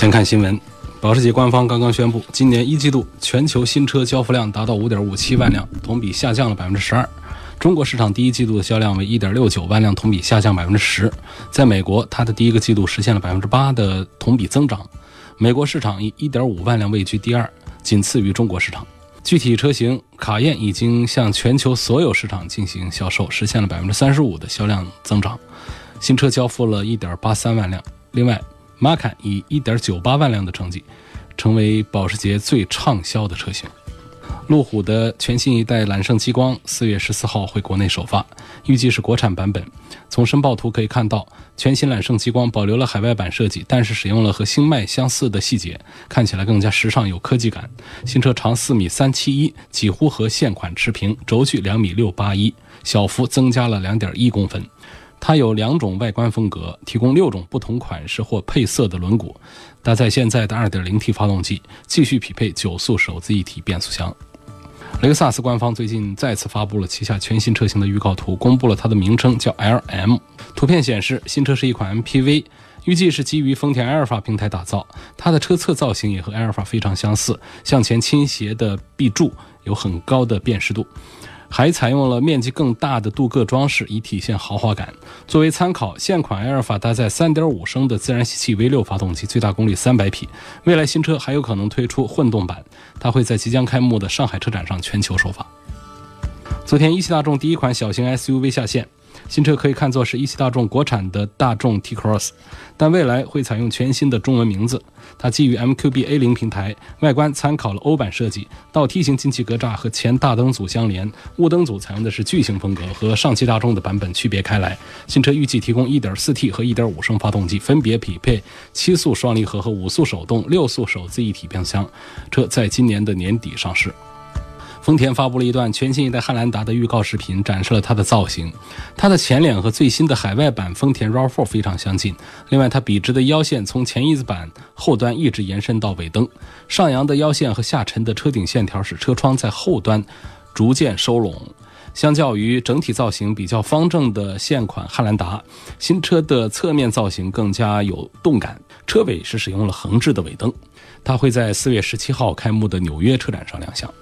先看新闻，保时捷官方刚刚宣布，今年一季度全球新车交付量达到五点五七万辆，同比下降了百分之十二。中国市场第一季度的销量为一点六九万辆，同比下降百分之十。在美国，它的第一个季度实现了百分之八的同比增长。美国市场以一点五万辆位居第二，仅次于中国市场。具体车型，卡宴已经向全球所有市场进行销售，实现了百分之三十五的销量增长。新车交付了一点八三万辆。另外，马坎以一点九八万辆的成绩，成为保时捷最畅销的车型。路虎的全新一代揽胜激光四月十四号会国内首发，预计是国产版本。从申报图可以看到，全新揽胜激光保留了海外版设计，但是使用了和星脉相似的细节，看起来更加时尚有科技感。新车长四米三七一，几乎和现款持平，轴距两米六八一，小幅增加了两点一公分。它有两种外观风格，提供六种不同款式或配色的轮毂，搭载现在的 2.0T 发动机，继续匹配九速手自一体变速箱。雷克萨斯官方最近再次发布了旗下全新车型的预告图，公布了它的名称叫 LM。图片显示，新车是一款 MPV，预计是基于丰田埃尔法平台打造。它的车侧造型也和埃尔法非常相似，向前倾斜的壁柱有很高的辨识度。还采用了面积更大的镀铬装饰，以体现豪华感。作为参考，现款埃尔法搭载3.5升的自然吸气 V6 发动机，最大功率300匹。未来新车还有可能推出混动版，它会在即将开幕的上海车展上全球首发。昨天，一汽大众第一款小型 SUV 下线。新车可以看作是一汽大众国产的大众 T-Cross，但未来会采用全新的中文名字。它基于 MQB A0 平台，外观参考了欧版设计，倒梯形进气格栅和前大灯组相连，雾灯组采用的是巨型风格，和上汽大众的版本区别开来。新车预计提供 1.4T 和1.5升发动机，分别匹配七速双离合和五速手动、六速手自一体变速箱。车在今年的年底上市。丰田发布了一段全新一代汉兰达的预告视频，展示了它的造型。它的前脸和最新的海外版丰田 RAV4 非常相近。另外，它笔直的腰线从前翼子板后端一直延伸到尾灯，上扬的腰线和下沉的车顶线条使车窗在后端逐渐收拢。相较于整体造型比较方正的现款汉兰达，新车的侧面造型更加有动感。车尾是使用了横置的尾灯。它会在四月十七号开幕的纽约车展上亮相。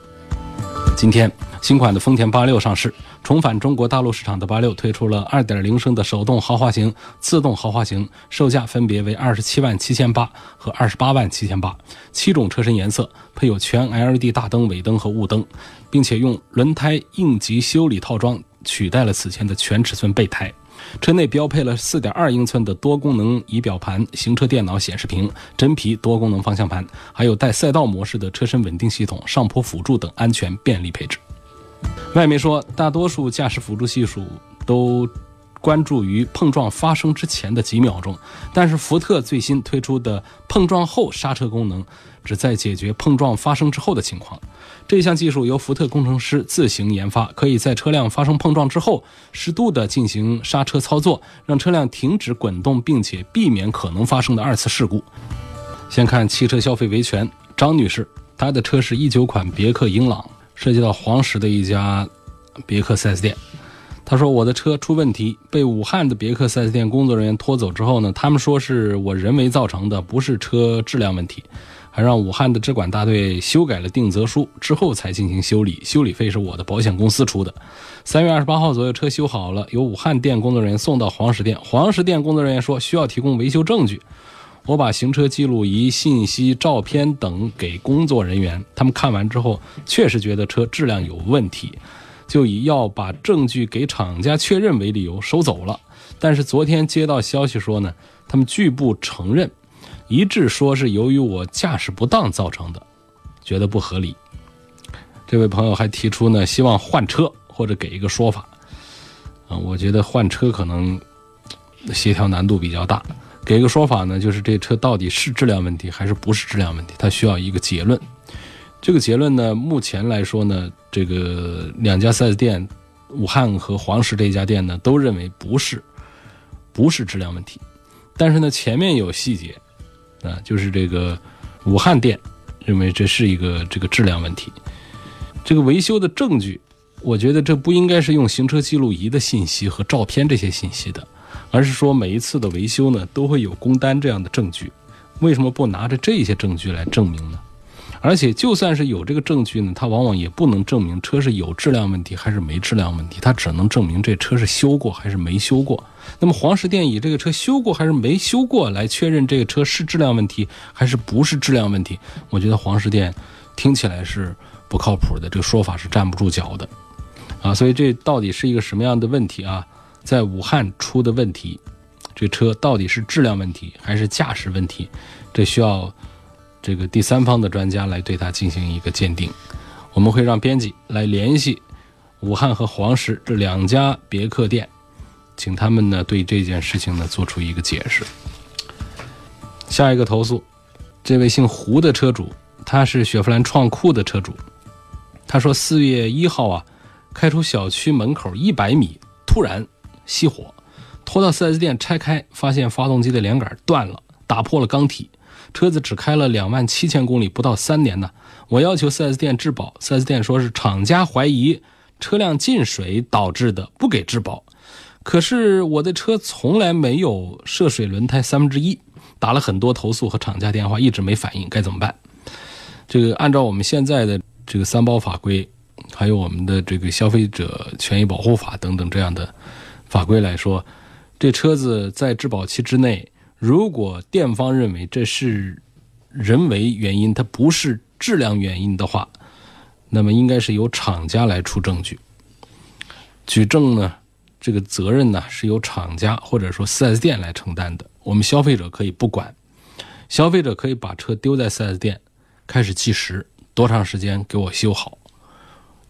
今天，新款的丰田八六上市，重返中国大陆市场的八六推出了2.0升的手动豪华型、自动豪华型，售价分别为27万七千八和28万七千八，七种车身颜色，配有全 LED 大灯、尾灯和雾灯，并且用轮胎应急修理套装取代了此前的全尺寸备胎。车内标配了4.2英寸的多功能仪表盘、行车电脑显示屏、真皮多功能方向盘，还有带赛道模式的车身稳定系统、上坡辅助等安全便利配置。外媒说，大多数驾驶辅助系数都关注于碰撞发生之前的几秒钟，但是福特最新推出的碰撞后刹车功能，只在解决碰撞发生之后的情况。这项技术由福特工程师自行研发，可以在车辆发生碰撞之后，适度的进行刹车操作，让车辆停止滚动，并且避免可能发生的二次事故。先看汽车消费维权，张女士，她的车是一九款别克英朗，涉及到黄石的一家别克 4S 店。他说我的车出问题，被武汉的别克 4S 店工作人员拖走之后呢，他们说是我人为造成的，不是车质量问题。还让武汉的质管大队修改了定责书之后才进行修理，修理费是我的保险公司出的。三月二十八号左右，车修好了，由武汉店工作人员送到黄石店。黄石店工作人员说需要提供维修证据，我把行车记录仪、信息、照片等给工作人员，他们看完之后确实觉得车质量有问题，就以要把证据给厂家确认为理由收走了。但是昨天接到消息说呢，他们拒不承认。一致说是由于我驾驶不当造成的，觉得不合理。这位朋友还提出呢，希望换车或者给一个说法。啊，我觉得换车可能协调难度比较大，给个说法呢，就是这车到底是质量问题还是不是质量问题，它需要一个结论。这个结论呢，目前来说呢，这个两家 4S 店，武汉和黄石这家店呢，都认为不是，不是质量问题。但是呢，前面有细节，啊，就是这个武汉店认为这是一个这个质量问题。这个维修的证据，我觉得这不应该是用行车记录仪的信息和照片这些信息的。而是说每一次的维修呢，都会有工单这样的证据，为什么不拿着这些证据来证明呢？而且就算是有这个证据呢，它往往也不能证明车是有质量问题还是没质量问题，它只能证明这车是修过还是没修过。那么黄石店以这个车修过还是没修过来确认这个车是质量问题还是不是质量问题，我觉得黄石店听起来是不靠谱的，这个说法是站不住脚的，啊，所以这到底是一个什么样的问题啊？在武汉出的问题，这车到底是质量问题还是驾驶问题？这需要这个第三方的专家来对它进行一个鉴定。我们会让编辑来联系武汉和黄石这两家别克店，请他们呢对这件事情呢做出一个解释。下一个投诉，这位姓胡的车主，他是雪佛兰创酷的车主，他说四月一号啊，开出小区门口一百米，突然。熄火，拖到 4S 店拆开，发现发动机的连杆断了，打破了缸体。车子只开了两万七千公里，不到三年呢。我要求 4S 店质保，4S 店说是厂家怀疑车辆进水导致的，不给质保。可是我的车从来没有涉水轮胎三分之一，打了很多投诉和厂家电话，一直没反应，该怎么办？这个按照我们现在的这个三包法规，还有我们的这个消费者权益保护法等等这样的。法规来说，这车子在质保期之内，如果店方认为这是人为原因，它不是质量原因的话，那么应该是由厂家来出证据。举证呢，这个责任呢是由厂家或者说 4S 店来承担的。我们消费者可以不管，消费者可以把车丢在 4S 店，开始计时，多长时间给我修好。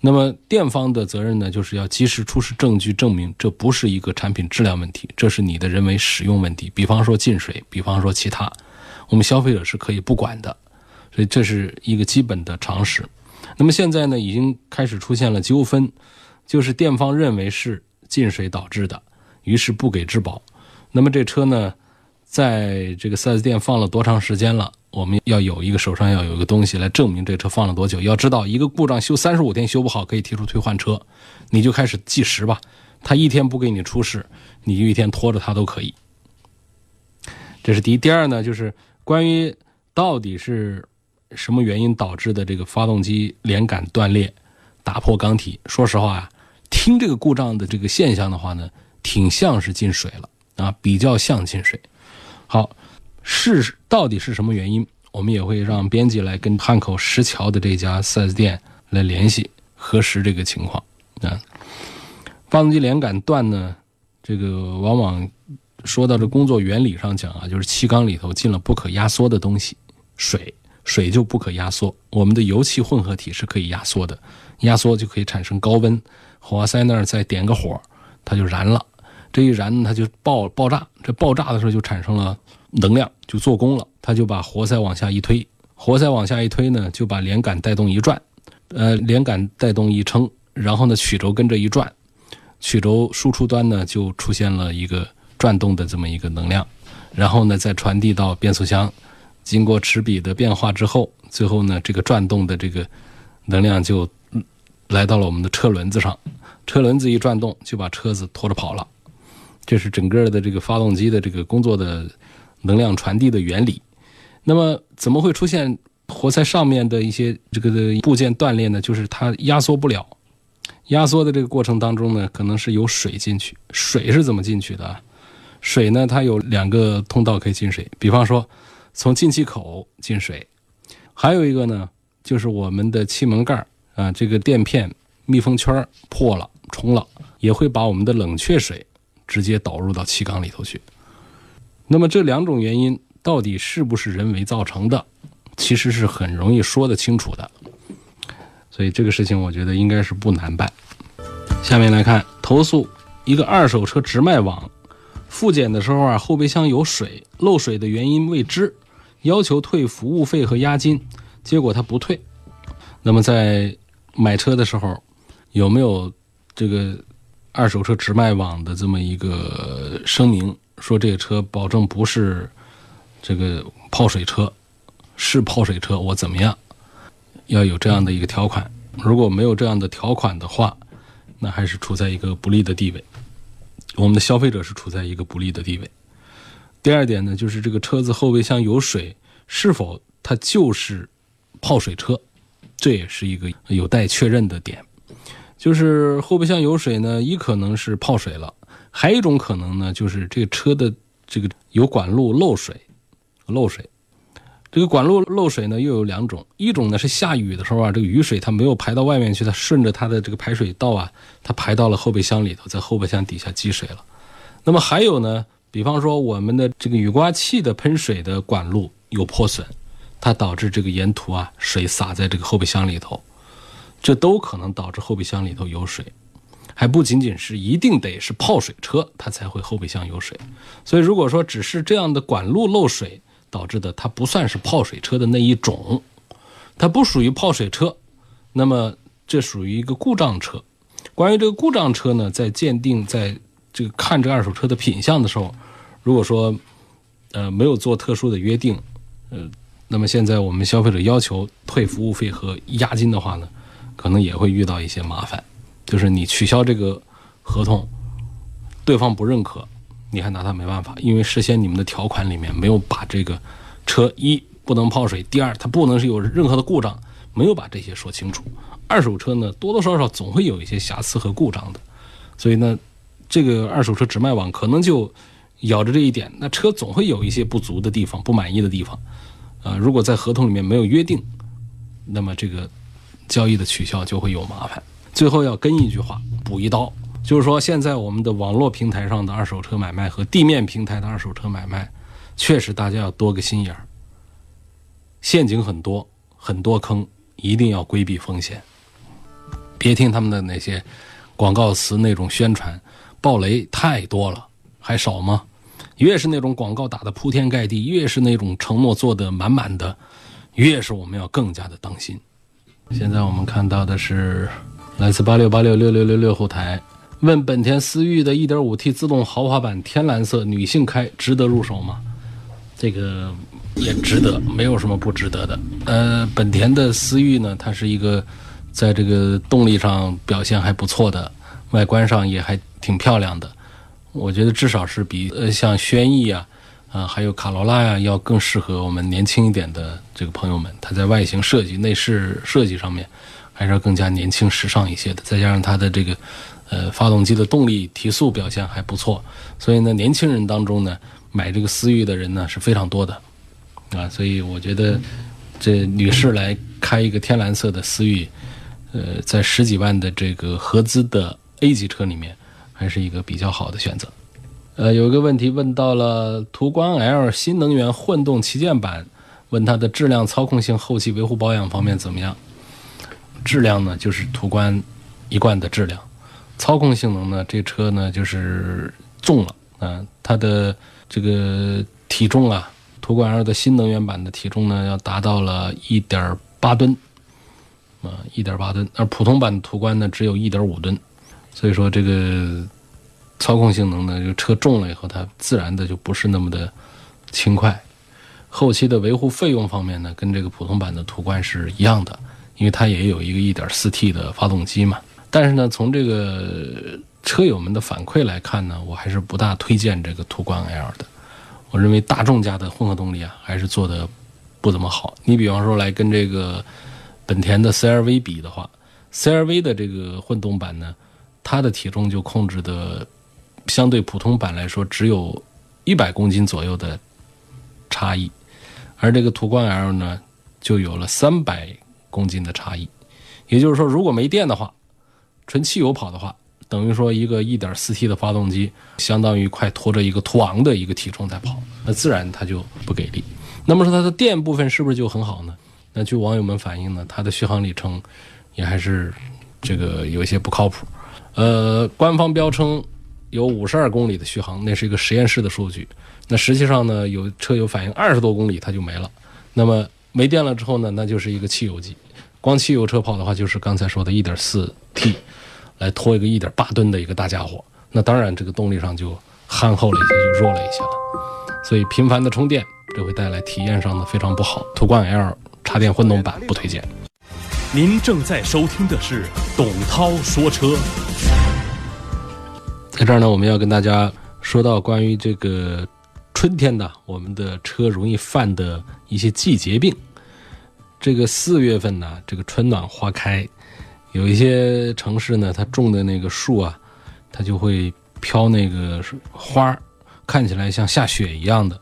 那么店方的责任呢，就是要及时出示证据，证明这不是一个产品质量问题，这是你的人为使用问题。比方说进水，比方说其他，我们消费者是可以不管的，所以这是一个基本的常识。那么现在呢，已经开始出现了纠纷，就是店方认为是进水导致的，于是不给质保。那么这车呢，在这个 4S 店放了多长时间了？我们要有一个手上要有一个东西来证明这车放了多久。要知道，一个故障修三十五天修不好，可以提出退换车，你就开始计时吧。他一天不给你出示，你就一天拖着他都可以。这是第一。第二呢，就是关于到底是什么原因导致的这个发动机连杆断裂、打破缸体。说实话啊，听这个故障的这个现象的话呢，挺像是进水了啊，比较像进水。好。是到底是什么原因？我们也会让编辑来跟汉口石桥的这家 4S 店来联系核实这个情况啊。发动机连杆断呢，这个往往说到这工作原理上讲啊，就是气缸里头进了不可压缩的东西，水水就不可压缩。我们的油气混合体是可以压缩的，压缩就可以产生高温，火花塞那儿再点个火，它就燃了。这一燃它就爆爆炸，这爆炸的时候就产生了。能量就做功了，它就把活塞往下一推，活塞往下一推呢，就把连杆带动一转，呃，连杆带动一撑，然后呢，曲轴跟着一转，曲轴输出端呢就出现了一个转动的这么一个能量，然后呢再传递到变速箱，经过齿比的变化之后，最后呢这个转动的这个能量就来到了我们的车轮子上，车轮子一转动就把车子拖着跑了，这是整个的这个发动机的这个工作的。能量传递的原理，那么怎么会出现活塞上面的一些这个部件断裂呢？就是它压缩不了，压缩的这个过程当中呢，可能是有水进去。水是怎么进去的？水呢，它有两个通道可以进水，比方说从进气口进水，还有一个呢，就是我们的气门盖啊，这个垫片密封圈破了、冲了，也会把我们的冷却水直接导入到气缸里头去。那么这两种原因到底是不是人为造成的，其实是很容易说得清楚的。所以这个事情我觉得应该是不难办。下面来看投诉，一个二手车直卖网复检的时候啊，后备箱有水，漏水的原因未知，要求退服务费和押金，结果他不退。那么在买车的时候，有没有这个二手车直卖网的这么一个声明，说这个车保证不是这个泡水车，是泡水车，我怎么样？要有这样的一个条款。如果没有这样的条款的话，那还是处在一个不利的地位。我们的消费者是处在一个不利的地位。第二点呢，就是这个车子后备箱有水，是否它就是泡水车？这也是一个有待确认的点。就是后备箱有水呢，一可能是泡水了，还有一种可能呢，就是这个车的这个有管路漏水，漏水。这个管路漏水呢，又有两种，一种呢是下雨的时候啊，这个雨水它没有排到外面去，它顺着它的这个排水道啊，它排到了后备箱里头，在后备箱底下积水了。那么还有呢，比方说我们的这个雨刮器的喷水的管路有破损，它导致这个沿途啊水洒在这个后备箱里头，这都可能导致后备箱里头有水，还不仅仅是一定得是泡水车它才会后备箱有水。所以如果说只是这样的管路漏水，导致的，它不算是泡水车的那一种，它不属于泡水车，那么这属于一个故障车。关于这个故障车呢，在鉴定，在这个看这二手车的品相的时候，如果说呃没有做特殊的约定，呃，那么现在我们消费者要求退服务费和押金的话呢，可能也会遇到一些麻烦，就是你取消这个合同，对方不认可。你还拿他没办法，因为事先你们的条款里面没有把这个车一不能泡水，第二它不能是有任何的故障，没有把这些说清楚。二手车呢，多多少少总会有一些瑕疵和故障的，所以呢，这个二手车直卖网可能就咬着这一点，那车总会有一些不足的地方、不满意的地方。啊，如果在合同里面没有约定，那么这个交易的取消就会有麻烦。最后要跟一句话，补一刀。就是说，现在我们的网络平台上的二手车买卖和地面平台的二手车买卖，确实大家要多个心眼儿，陷阱很多，很多坑，一定要规避风险。别听他们的那些广告词那种宣传，暴雷太多了，还少吗？越是那种广告打的铺天盖地，越是那种承诺做的满满的，越是我们要更加的当心。现在我们看到的是来自八六八六六六六六后台。问本田思域的 1.5T 自动豪华版天蓝色女性开值得入手吗？这个也值得，没有什么不值得的。呃，本田的思域呢，它是一个在这个动力上表现还不错的，外观上也还挺漂亮的。我觉得至少是比呃像轩逸啊啊还有卡罗拉呀要更适合我们年轻一点的这个朋友们。它在外形设计、内饰设计上面还是要更加年轻时尚一些的，再加上它的这个。呃，发动机的动力提速表现还不错，所以呢，年轻人当中呢，买这个思域的人呢是非常多的，啊，所以我觉得这女士来开一个天蓝色的思域，呃，在十几万的这个合资的 A 级车里面，还是一个比较好的选择。呃，有一个问题问到了途观 L 新能源混动旗舰版，问它的质量、操控性、后期维护保养方面怎么样？质量呢，就是途观一贯的质量。操控性能呢？这车呢就是重了啊，它的这个体重啊，途观 L 的新能源版的体重呢要达到了一点八吨啊，一点八吨，而普通版的途观呢只有一点五吨，所以说这个操控性能呢，就车重了以后，它自然的就不是那么的轻快。后期的维护费用方面呢，跟这个普通版的途观是一样的，因为它也有一个一点四 T 的发动机嘛。但是呢，从这个车友们的反馈来看呢，我还是不大推荐这个途观 L 的。我认为大众家的混合动力啊，还是做的不怎么好。你比方说来跟这个本田的 CRV 比的话，CRV 的这个混动版呢，它的体重就控制的相对普通版来说，只有一百公斤左右的差异，而这个途观 L 呢，就有了三百公斤的差异。也就是说，如果没电的话，纯汽油跑的话，等于说一个 1.4T 的发动机，相当于快拖着一个途昂的一个体重在跑，那自然它就不给力。那么说它的电部分是不是就很好呢？那据网友们反映呢，它的续航里程也还是这个有一些不靠谱。呃，官方标称有五十二公里的续航，那是一个实验室的数据。那实际上呢，有车友反映二十多公里它就没了。那么没电了之后呢，那就是一个汽油机。光汽油车跑的话，就是刚才说的 1.4T 来拖一个1.8吨的一个大家伙。那当然，这个动力上就憨厚了一些，就弱了一些了。所以频繁的充电，这会带来体验上的非常不好。途观 L 插电混动版不推荐。您正在收听的是董涛说车。在这儿呢，我们要跟大家说到关于这个春天的我们的车容易犯的一些季节病。这个四月份呢，这个春暖花开，有一些城市呢，它种的那个树啊，它就会飘那个花儿看起来像下雪一样的。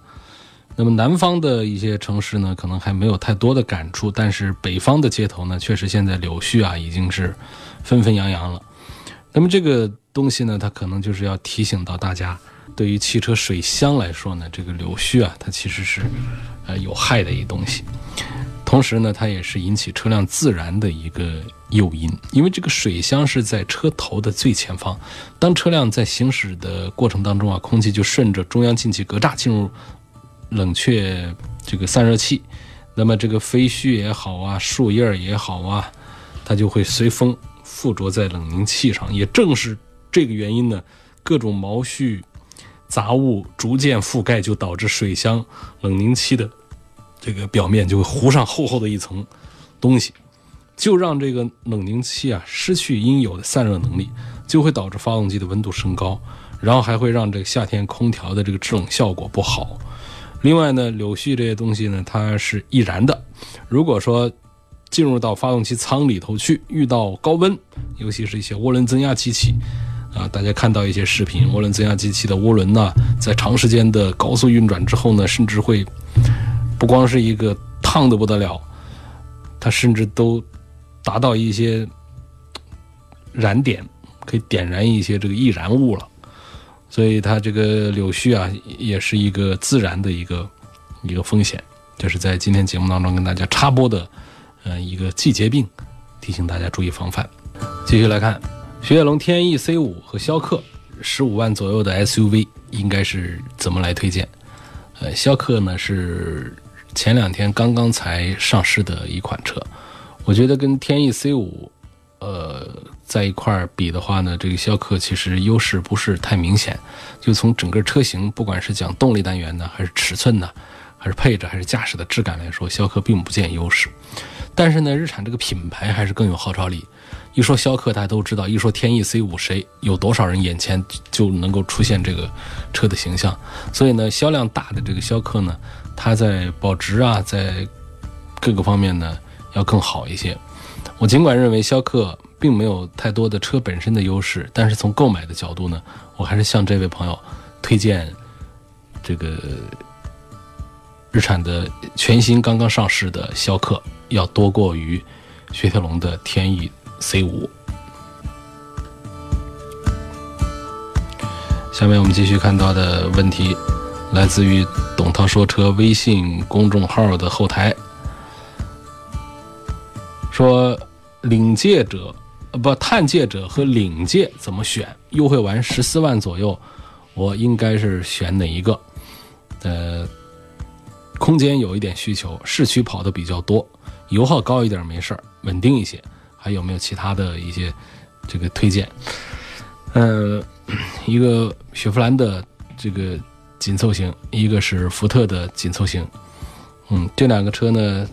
那么南方的一些城市呢，可能还没有太多的感触，但是北方的街头呢，确实现在柳絮啊已经是纷纷扬扬了。那么这个东西呢，它可能就是要提醒到大家，对于汽车水箱来说呢，这个柳絮啊，它其实是呃有害的一东西。同时呢，它也是引起车辆自燃的一个诱因，因为这个水箱是在车头的最前方。当车辆在行驶的过程当中啊，空气就顺着中央进气格栅进入冷却这个散热器，那么这个飞絮也好啊，树叶也好啊，它就会随风附着在冷凝器上。也正是这个原因呢，各种毛絮、杂物逐渐覆盖，就导致水箱冷凝器的。这个表面就会糊上厚厚的一层东西，就让这个冷凝器啊失去应有的散热能力，就会导致发动机的温度升高，然后还会让这个夏天空调的这个制冷效果不好。另外呢，柳絮这些东西呢，它是易燃的。如果说进入到发动机舱里头去，遇到高温，尤其是一些涡轮增压机器啊，大家看到一些视频，涡轮增压机器的涡轮呢，在长时间的高速运转之后呢，甚至会。不光是一个烫的不得了，它甚至都达到一些燃点，可以点燃一些这个易燃物了。所以它这个柳絮啊，也是一个自燃的一个一个风险。就是在今天节目当中跟大家插播的，呃，一个季节病，提醒大家注意防范。继续来看，雪铁龙天翼 C 五和逍客十五万左右的 SUV 应该是怎么来推荐？呃，逍客呢是。前两天刚刚才上市的一款车，我觉得跟天翼 C 五，呃，在一块儿比的话呢，这个逍客其实优势不是太明显。就从整个车型，不管是讲动力单元呢，还是尺寸呢，还是配置，还是驾驶的质感来说，逍客并不见优势。但是呢，日产这个品牌还是更有号召力。一说逍客，大家都知道；一说天翼 C 五，谁有多少人眼前就能够出现这个车的形象？所以呢，销量大的这个逍客呢。它在保值啊，在各个方面呢要更好一些。我尽管认为逍客并没有太多的车本身的优势，但是从购买的角度呢，我还是向这位朋友推荐这个日产的全新刚刚上市的逍客，要多过于雪铁龙的天翼 C 五。下面我们继续看到的问题。来自于董涛说车微信公众号的后台，说领界者，呃不探界者和领界怎么选？优惠完十四万左右，我应该是选哪一个？呃，空间有一点需求，市区跑的比较多，油耗高一点没事儿，稳定一些。还有没有其他的一些这个推荐？呃，一个雪佛兰的这个。紧凑型，一个是福特的紧凑型，嗯，这两个车呢，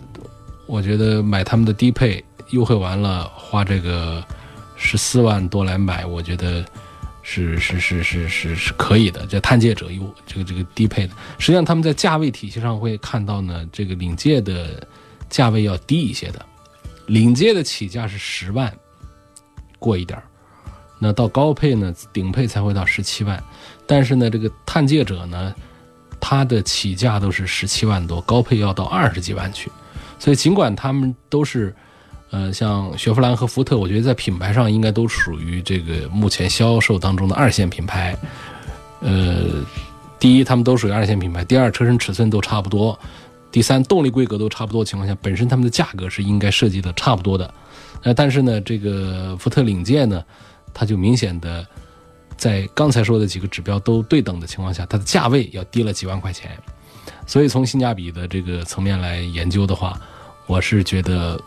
我觉得买他们的低配优惠完了，花这个十四万多来买，我觉得是是是是是是可以的。这探界者有，这个这个低配的，实际上他们在价位体系上会看到呢，这个领界的价位要低一些的，领界的起价是十万过一点那到高配呢，顶配才会到十七万。但是呢，这个探界者呢，它的起价都是十七万多，高配要到二十几万去。所以尽管他们都是，呃，像雪佛兰和福特，我觉得在品牌上应该都属于这个目前销售当中的二线品牌。呃，第一，他们都属于二线品牌；第二，车身尺寸都差不多；第三，动力规格都差不多情况下，本身他们的价格是应该设计的差不多的。呃，但是呢，这个福特领界呢，它就明显的。在刚才说的几个指标都对等的情况下，它的价位要低了几万块钱。所以从性价比的这个层面来研究的话，我是觉得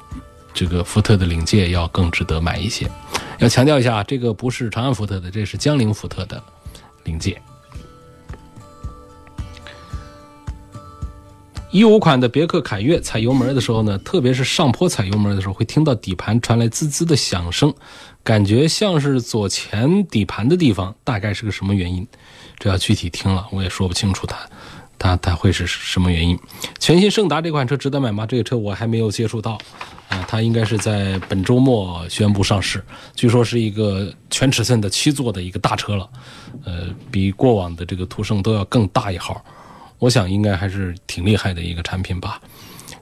这个福特的领界要更值得买一些。要强调一下，这个不是长安福特的，这是江铃福特的领界。一五款的别克凯越踩油门的时候呢，特别是上坡踩油门的时候，会听到底盘传来滋滋的响声，感觉像是左前底盘的地方，大概是个什么原因？这要具体听了，我也说不清楚它，它它会是什么原因？全新胜达这款车值得买吗？这个车我还没有接触到，啊，它应该是在本周末宣布上市，据说是一个全尺寸的七座的一个大车了，呃，比过往的这个途胜都要更大一号。我想应该还是挺厉害的一个产品吧。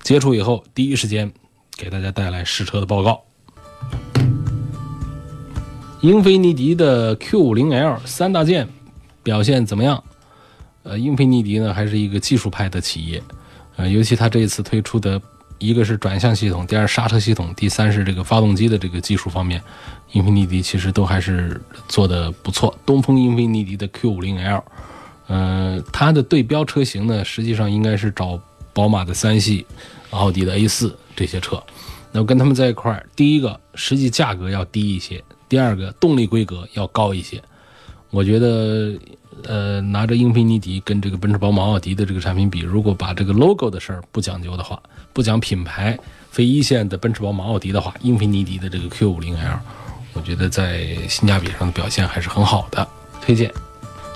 接触以后，第一时间给大家带来试车的报告。英菲尼迪的 Q50L 三大件表现怎么样？呃，英菲尼迪呢还是一个技术派的企业，呃，尤其它这一次推出的一个是转向系统，第二刹车系统，第三是这个发动机的这个技术方面，英菲尼迪其实都还是做的不错。东风英菲尼迪的 Q50L。呃，它的对标车型呢，实际上应该是找宝马的三系、奥迪的 A 四这些车。那么跟他们在一块儿，第一个实际价格要低一些，第二个动力规格要高一些。我觉得，呃，拿着英菲尼迪跟这个奔驰、宝马、奥迪的这个产品比，如果把这个 logo 的事儿不讲究的话，不讲品牌、非一线的奔驰、宝马、奥迪的话，英菲尼迪的这个 Q50L，我觉得在性价比上的表现还是很好的，推荐。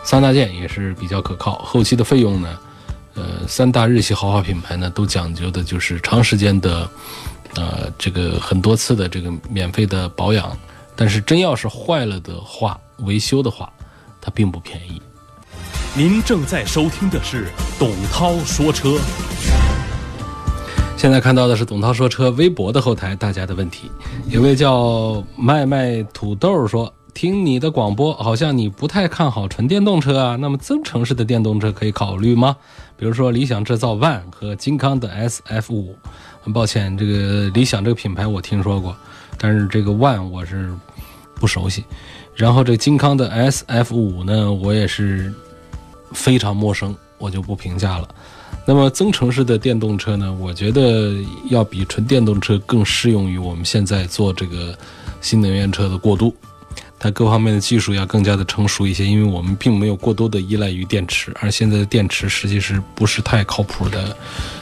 三大件也是比较可靠，后期的费用呢，呃，三大日系豪华品牌呢都讲究的就是长时间的，呃，这个很多次的这个免费的保养，但是真要是坏了的话，维修的话，它并不便宜。您正在收听的是董涛说车，现在看到的是董涛说车微博的后台大家的问题，有位叫卖卖土豆说。听你的广播，好像你不太看好纯电动车啊。那么增程式的电动车可以考虑吗？比如说理想制造 ONE 和金康的 SF 五。很抱歉，这个理想这个品牌我听说过，但是这个 ONE 我是不熟悉。然后这金康的 SF 五呢，我也是非常陌生，我就不评价了。那么增程式的电动车呢，我觉得要比纯电动车更适用于我们现在做这个新能源车的过渡。它各方面的技术要更加的成熟一些，因为我们并没有过多的依赖于电池，而现在的电池实际是不是太靠谱的，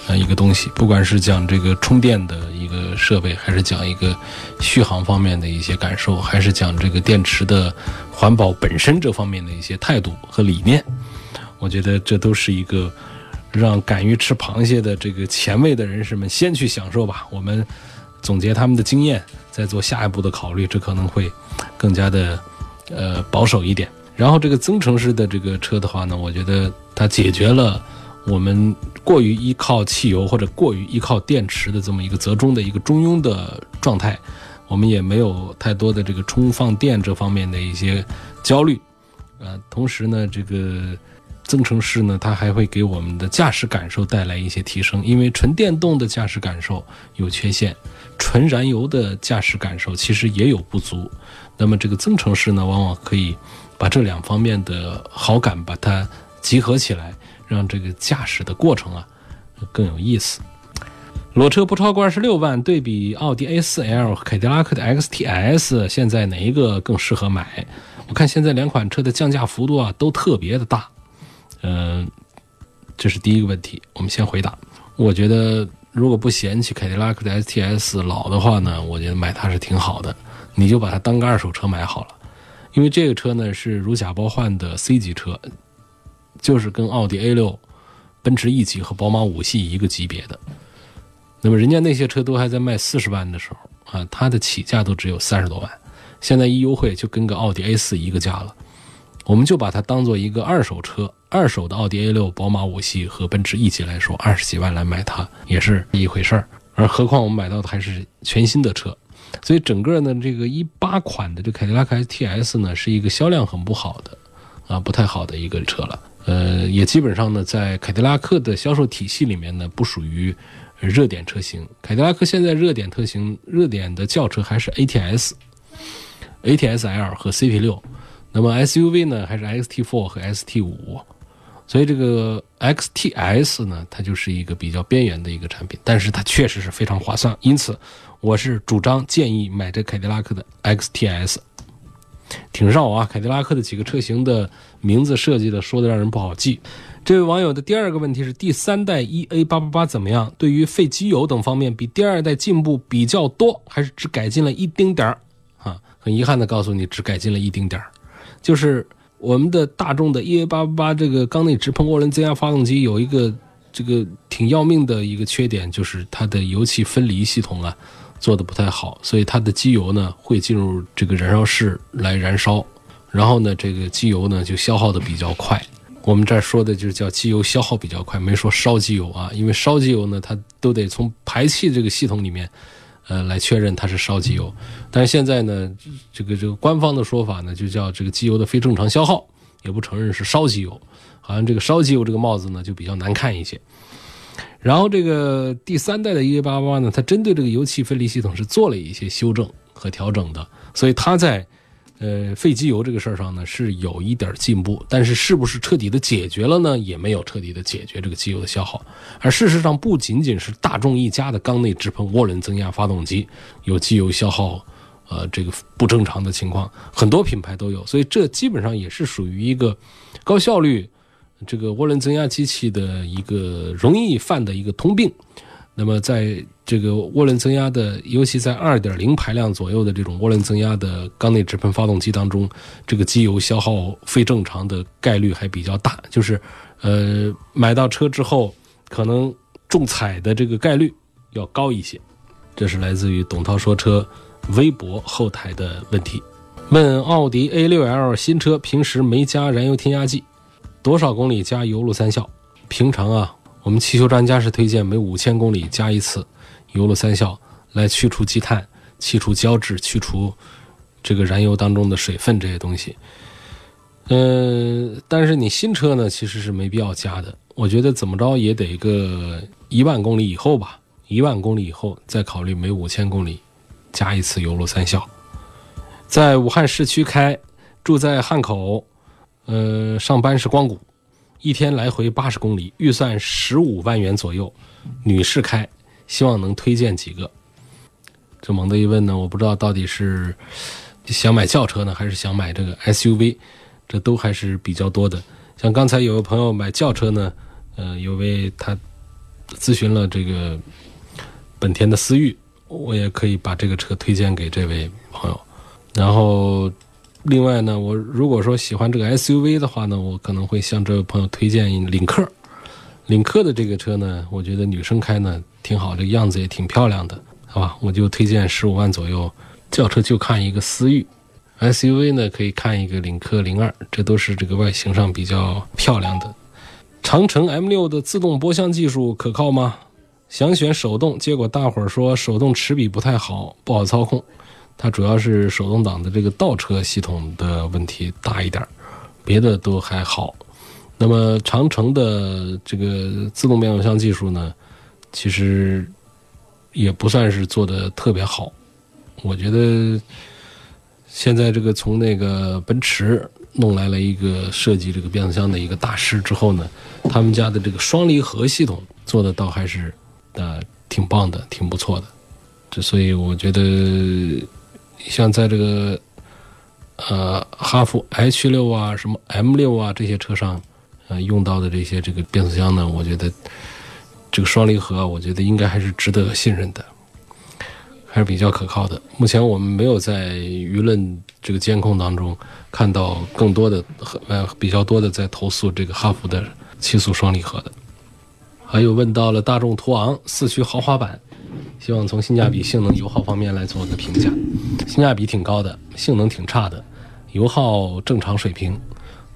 呃一个东西。不管是讲这个充电的一个设备，还是讲一个续航方面的一些感受，还是讲这个电池的环保本身这方面的一些态度和理念，我觉得这都是一个让敢于吃螃蟹的这个前卫的人士们先去享受吧。我们总结他们的经验，再做下一步的考虑，这可能会。更加的，呃，保守一点。然后这个增程式的这个车的话呢，我觉得它解决了我们过于依靠汽油或者过于依靠电池的这么一个折中的一个中庸的状态。我们也没有太多的这个充放电这方面的一些焦虑。呃，同时呢，这个增程式呢，它还会给我们的驾驶感受带来一些提升，因为纯电动的驾驶感受有缺陷。纯燃油的驾驶感受其实也有不足，那么这个增程式呢，往往可以把这两方面的好感把它集合起来，让这个驾驶的过程啊更有意思。裸车不超过二十六万，对比奥迪 A4L 和凯迪拉克的 XTS，现在哪一个更适合买？我看现在两款车的降价幅度啊都特别的大，嗯，这是第一个问题，我们先回答。我觉得。如果不嫌弃凯迪拉克的 STS 老的话呢，我觉得买它是挺好的。你就把它当个二手车买好了，因为这个车呢是如假包换的 C 级车，就是跟奥迪 A 六、奔驰 E 级和宝马五系一个级别的。那么人家那些车都还在卖四十万的时候啊，它的起价都只有三十多万，现在一优惠就跟个奥迪 A 四一个价了。我们就把它当做一个二手车。二手的奥迪 A 六、宝马五系和奔驰 E 级来说，二十几万来买它也是一回事儿。而何况我们买到的还是全新的车，所以整个呢，这个一八款的这凯迪拉克 STS 呢，是一个销量很不好的，啊，不太好的一个车了。呃，也基本上呢，在凯迪拉克的销售体系里面呢，不属于热点车型。凯迪拉克现在热点车型、热点的轿车还是 ATS、ATS L 和 CP 六。那么 SUV 呢，还是 XT4 和 ST5，所以这个 XTS 呢，它就是一个比较边缘的一个产品，但是它确实是非常划算，因此我是主张建议买这凯迪拉克的 XTS。挺绕啊，凯迪拉克的几个车型的名字设计的说的让人不好记。这位网友的第二个问题是：第三代 EA 八八八怎么样？对于废机油等方面，比第二代进步比较多，还是只改进了一丁点儿？啊，很遗憾的告诉你，只改进了一丁点儿。就是我们的大众的 EA 八八八这个缸内直喷涡轮增压发动机有一个这个挺要命的一个缺点，就是它的油气分离系统啊做的不太好，所以它的机油呢会进入这个燃烧室来燃烧，然后呢这个机油呢就消耗的比较快。我们这儿说的就是叫机油消耗比较快，没说烧机油啊，因为烧机油呢它都得从排气这个系统里面。呃，来确认它是烧机油，但是现在呢，这个这个官方的说法呢，就叫这个机油的非正常消耗，也不承认是烧机油，好像这个烧机油这个帽子呢就比较难看一些。然后这个第三代的 EA88 呢，它针对这个油气分离系统是做了一些修正和调整的，所以它在。呃，废机油这个事儿上呢是有一点进步，但是是不是彻底的解决了呢？也没有彻底的解决这个机油的消耗。而事实上，不仅仅是大众一家的缸内直喷涡轮增压发动机有机油消耗，呃，这个不正常的情况，很多品牌都有。所以这基本上也是属于一个高效率这个涡轮增压机器的一个容易犯的一个通病。那么在这个涡轮增压的，尤其在二点零排量左右的这种涡轮增压的缸内直喷发动机当中，这个机油消耗非正常的概率还比较大，就是呃买到车之后可能中彩的这个概率要高一些。这是来自于董涛说车微博后台的问题，问奥迪 A 六 L 新车平时没加燃油添加剂，多少公里加油路三效？平常啊。我们汽修专家是推荐每五千公里加一次油路三效，来去除积碳、去除胶质、去除这个燃油当中的水分这些东西。嗯，但是你新车呢，其实是没必要加的。我觉得怎么着也得个一万公里以后吧，一万公里以后再考虑每五千公里加一次油路三效。在武汉市区开，住在汉口，呃，上班是光谷。一天来回八十公里，预算十五万元左右，女士开，希望能推荐几个。这猛的一问呢，我不知道到底是想买轿车呢，还是想买这个 SUV，这都还是比较多的。像刚才有个朋友买轿车呢，呃，有位他咨询了这个本田的思域，我也可以把这个车推荐给这位朋友，然后。另外呢，我如果说喜欢这个 SUV 的话呢，我可能会向这位朋友推荐领克。领克的这个车呢，我觉得女生开呢挺好，这个样子也挺漂亮的，好吧？我就推荐十五万左右，轿车就看一个思域，SUV 呢可以看一个领克零二，这都是这个外形上比较漂亮的。长城 M 六的自动波箱技术可靠吗？想选手动，结果大伙儿说手动齿比不太好，不好操控。它主要是手动挡的这个倒车系统的问题大一点别的都还好。那么长城的这个自动变速箱技术呢，其实也不算是做的特别好。我觉得现在这个从那个奔驰弄来了一个设计这个变速箱的一个大师之后呢，他们家的这个双离合系统做的倒还是呃挺棒的，挺不错的。这所以我觉得。像在这个，呃，哈弗 H 六啊，什么 M 六啊这些车上，呃，用到的这些这个变速箱呢，我觉得这个双离合，我觉得应该还是值得信任的，还是比较可靠的。目前我们没有在舆论这个监控当中看到更多的呃比较多的在投诉这个哈弗的七速双离合的。还有问到了大众途昂四驱豪华版。希望从性价比、性能、油耗方面来做个评价。性价比挺高的，性能挺差的，油耗正常水平。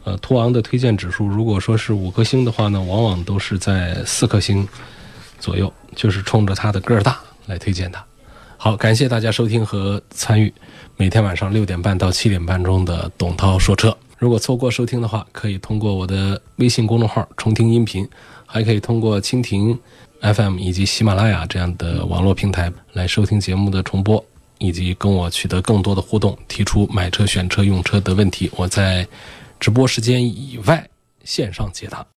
呃途昂的推荐指数如果说是五颗星的话呢往往都是在四颗星左右就是冲着它的个儿大来推荐的好感谢大家收听和参与每天晚上六点半到七点半钟的董涛说车。如果错过收听的话可以通过我的微信公众号重听音频还可以通过蜻蜓 fm 以及喜马拉雅这样的网络平台来收听节目的重播以及跟我取得更多的互动提出买车选车用车的问题我在直播时间以外线上解答